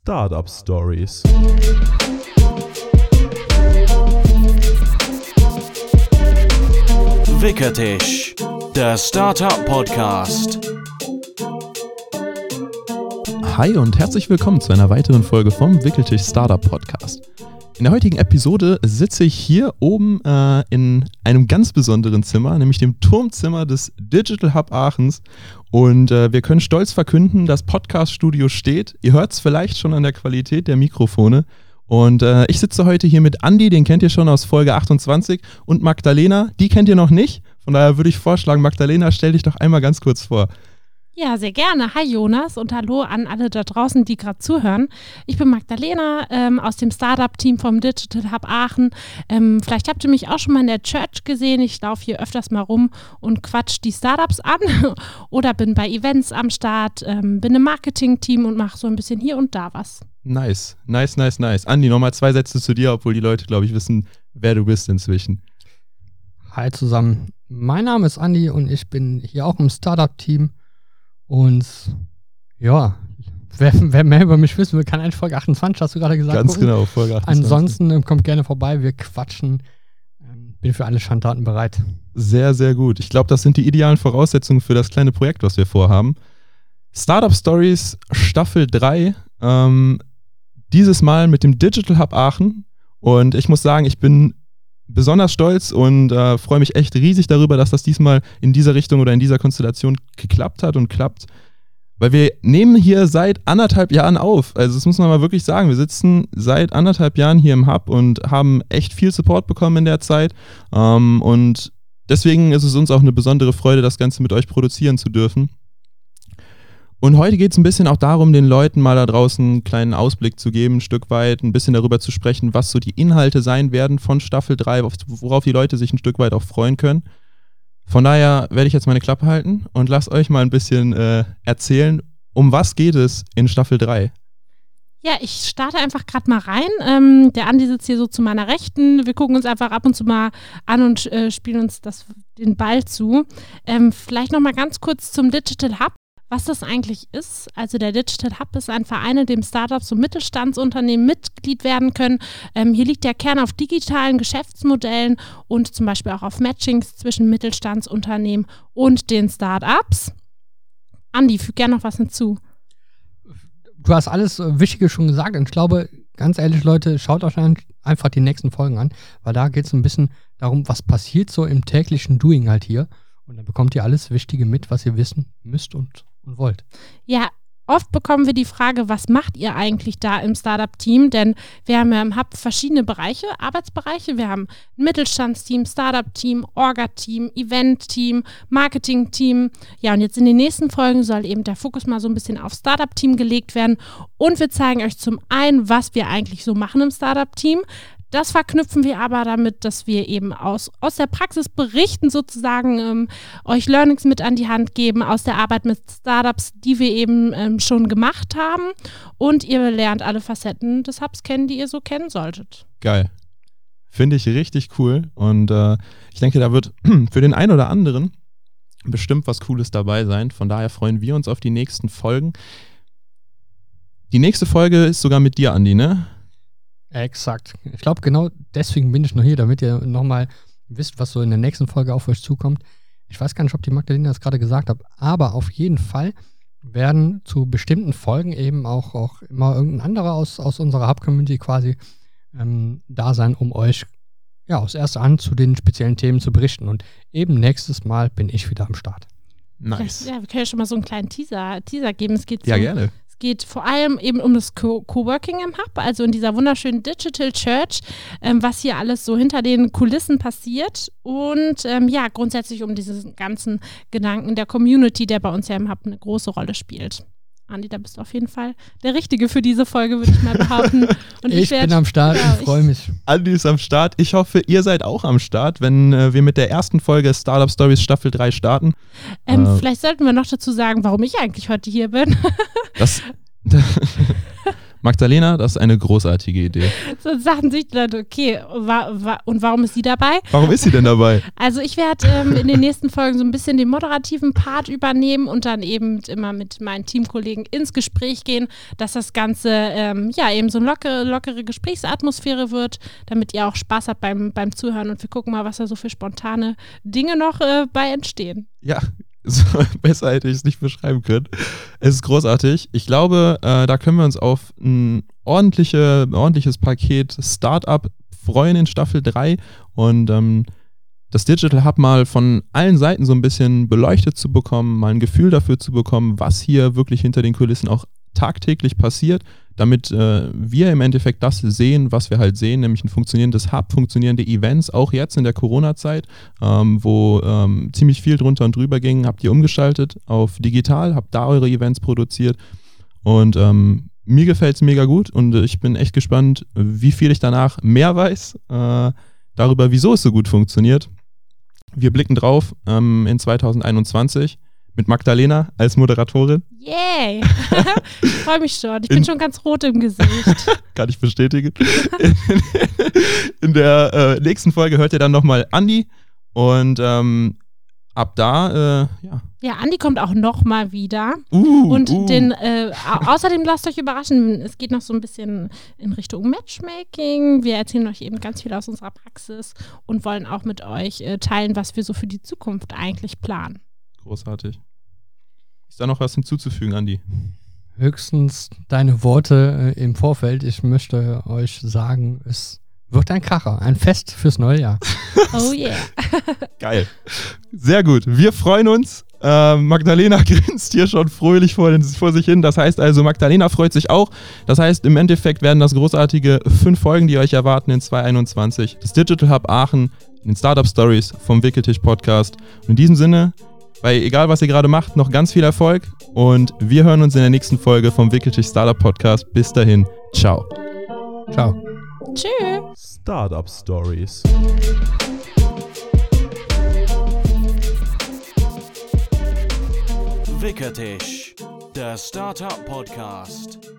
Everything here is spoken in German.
Startup Stories. Wickertisch, der Startup Podcast. Hi und herzlich willkommen zu einer weiteren Folge vom Wickeltisch Startup Podcast. In der heutigen Episode sitze ich hier oben äh, in einem ganz besonderen Zimmer, nämlich dem Turmzimmer des Digital Hub Aachens. Und äh, wir können stolz verkünden, das Podcast-Studio steht. Ihr hört es vielleicht schon an der Qualität der Mikrofone. Und äh, ich sitze heute hier mit Andy, den kennt ihr schon aus Folge 28, und Magdalena, die kennt ihr noch nicht. Von daher würde ich vorschlagen, Magdalena, stell dich doch einmal ganz kurz vor. Ja, sehr gerne. Hi Jonas und hallo an alle da draußen, die gerade zuhören. Ich bin Magdalena ähm, aus dem Startup-Team vom Digital Hub Aachen. Ähm, vielleicht habt ihr mich auch schon mal in der Church gesehen. Ich laufe hier öfters mal rum und quatsch die Startups an oder bin bei Events am Start, ähm, bin im Marketing-Team und mache so ein bisschen hier und da was. Nice, nice, nice, nice. Andi, nochmal zwei Sätze zu dir, obwohl die Leute, glaube ich, wissen, wer du bist inzwischen. Hi zusammen. Mein Name ist Andi und ich bin hier auch im Startup-Team und ja, wer, wer, mehr über mich wissen will, kann eigentlich Folge 28, hast du gerade gesagt. Ganz gucken. genau, Folge 28. Ansonsten ähm, kommt gerne vorbei, wir quatschen. Ähm, bin für alle Schandtaten bereit. Sehr, sehr gut. Ich glaube, das sind die idealen Voraussetzungen für das kleine Projekt, was wir vorhaben. Startup Stories Staffel 3. Ähm, dieses Mal mit dem Digital Hub Aachen. Und ich muss sagen, ich bin besonders stolz und äh, freue mich echt riesig darüber, dass das diesmal in dieser Richtung oder in dieser Konstellation geklappt hat und klappt. Weil wir nehmen hier seit anderthalb Jahren auf. Also das muss man mal wirklich sagen. Wir sitzen seit anderthalb Jahren hier im Hub und haben echt viel Support bekommen in der Zeit. Ähm, und deswegen ist es uns auch eine besondere Freude, das Ganze mit euch produzieren zu dürfen. Und heute geht es ein bisschen auch darum, den Leuten mal da draußen einen kleinen Ausblick zu geben, ein Stück weit, ein bisschen darüber zu sprechen, was so die Inhalte sein werden von Staffel 3, worauf die Leute sich ein Stück weit auch freuen können. Von daher werde ich jetzt meine Klappe halten und lasst euch mal ein bisschen äh, erzählen, um was geht es in Staffel 3? Ja, ich starte einfach gerade mal rein. Ähm, der Andi sitzt hier so zu meiner Rechten. Wir gucken uns einfach ab und zu mal an und äh, spielen uns das, den Ball zu. Ähm, vielleicht noch mal ganz kurz zum Digital Hub was das eigentlich ist. Also der Digital Hub ist ein Verein, in dem Startups und Mittelstandsunternehmen Mitglied werden können. Ähm, hier liegt der Kern auf digitalen Geschäftsmodellen und zum Beispiel auch auf Matchings zwischen Mittelstandsunternehmen und den Startups. Andi, füg gerne noch was hinzu. Du hast alles äh, Wichtige schon gesagt und ich glaube, ganz ehrlich, Leute, schaut euch einfach die nächsten Folgen an, weil da geht es ein bisschen darum, was passiert so im täglichen Doing halt hier. Und dann bekommt ihr alles Wichtige mit, was ihr wissen müsst und und wollt. Ja, oft bekommen wir die Frage, was macht ihr eigentlich da im Startup-Team? Denn wir haben ja im Hub verschiedene Bereiche, Arbeitsbereiche. Wir haben Mittelstandsteam, Startup-Team, Orga-Team, Event-Team, Marketing-Team. Ja, und jetzt in den nächsten Folgen soll eben der Fokus mal so ein bisschen auf Startup-Team gelegt werden. Und wir zeigen euch zum einen, was wir eigentlich so machen im Startup-Team. Das verknüpfen wir aber damit, dass wir eben aus, aus der Praxis berichten, sozusagen ähm, euch Learnings mit an die Hand geben aus der Arbeit mit Startups, die wir eben ähm, schon gemacht haben. Und ihr lernt alle Facetten des Hubs kennen, die ihr so kennen solltet. Geil. Finde ich richtig cool. Und äh, ich denke, da wird für den einen oder anderen bestimmt was Cooles dabei sein. Von daher freuen wir uns auf die nächsten Folgen. Die nächste Folge ist sogar mit dir, Andi, ne? Exakt. Ich glaube, genau deswegen bin ich noch hier, damit ihr nochmal wisst, was so in der nächsten Folge auf euch zukommt. Ich weiß gar nicht, ob die Magdalena das gerade gesagt hat, aber auf jeden Fall werden zu bestimmten Folgen eben auch, auch immer irgendein anderer aus, aus unserer Hub-Community quasi ähm, da sein, um euch ja aus erster Hand zu den speziellen Themen zu berichten. Und eben nächstes Mal bin ich wieder am Start. Nice. Ja, wir können ja schon mal so einen kleinen Teaser, Teaser geben. Es geht ja, gerne geht vor allem eben um das Coworking im Hub, also in dieser wunderschönen Digital Church, ähm, was hier alles so hinter den Kulissen passiert und ähm, ja, grundsätzlich um diesen ganzen Gedanken der Community, der bei uns ja im Hub eine große Rolle spielt. Andi, da bist du auf jeden Fall der Richtige für diese Folge, würde ich mal behaupten. Und ich, ich werd, bin am Start, ja, ich freue mich. Andi ist am Start. Ich hoffe, ihr seid auch am Start, wenn äh, wir mit der ersten Folge Startup Stories Staffel 3 starten. Ähm, äh, vielleicht sollten wir noch dazu sagen, warum ich eigentlich heute hier bin. das, Magdalena, das ist eine großartige Idee. So sagen sich die Leute, okay, wa wa und warum ist sie dabei? Warum ist sie denn dabei? Also ich werde ähm, in den nächsten Folgen so ein bisschen den moderativen Part übernehmen und dann eben immer mit meinen Teamkollegen ins Gespräch gehen, dass das Ganze ähm, ja eben so eine lockere, lockere Gesprächsatmosphäre wird, damit ihr auch Spaß habt beim, beim Zuhören und wir gucken mal, was da so für spontane Dinge noch äh, bei entstehen. Ja, so, besser hätte ich es nicht beschreiben können. Es ist großartig. Ich glaube, äh, da können wir uns auf ein ordentliche, ordentliches Paket Startup freuen in Staffel 3 und ähm, das Digital Hub mal von allen Seiten so ein bisschen beleuchtet zu bekommen, mal ein Gefühl dafür zu bekommen, was hier wirklich hinter den Kulissen auch tagtäglich passiert, damit äh, wir im Endeffekt das sehen, was wir halt sehen, nämlich ein funktionierendes Hub, funktionierende Events, auch jetzt in der Corona-Zeit, ähm, wo ähm, ziemlich viel drunter und drüber ging, habt ihr umgeschaltet auf digital, habt da eure Events produziert und ähm, mir gefällt es mega gut und ich bin echt gespannt, wie viel ich danach mehr weiß äh, darüber, wieso es so gut funktioniert. Wir blicken drauf ähm, in 2021 mit Magdalena als Moderatorin. Yay! ich freue mich schon. Ich bin In- schon ganz rot im Gesicht. Kann ich bestätigen. In der äh, nächsten Folge hört ihr dann nochmal Andi und ähm, ab da, äh, ja. Ja, Andi kommt auch noch mal wieder. Uh, Und uh. den, äh, au- außerdem lasst euch überraschen, es geht noch so ein bisschen in Richtung Matchmaking. Wir erzählen euch eben ganz viel aus unserer Praxis und wollen auch mit euch äh, teilen, was wir so für die Zukunft eigentlich planen. Großartig. Ist da noch was hinzuzufügen, Andi? Höchstens deine Worte äh, im Vorfeld. Ich möchte euch sagen, es wird ein Kracher, ein Fest fürs neue Jahr. Oh yeah. Geil. Sehr gut. Wir freuen uns. Ähm, Magdalena grinst hier schon fröhlich vor, vor sich hin. Das heißt also, Magdalena freut sich auch. Das heißt, im Endeffekt werden das großartige fünf Folgen, die euch erwarten in 2021. Das Digital Hub Aachen, in den Startup Stories vom Wickeltisch Podcast. Und in diesem Sinne, bei egal was ihr gerade macht, noch ganz viel Erfolg. Und wir hören uns in der nächsten Folge vom Wickeltisch Startup Podcast. Bis dahin. Ciao. Ciao. Tschüss. Startup Stories. Wickertisch, der Startup Podcast.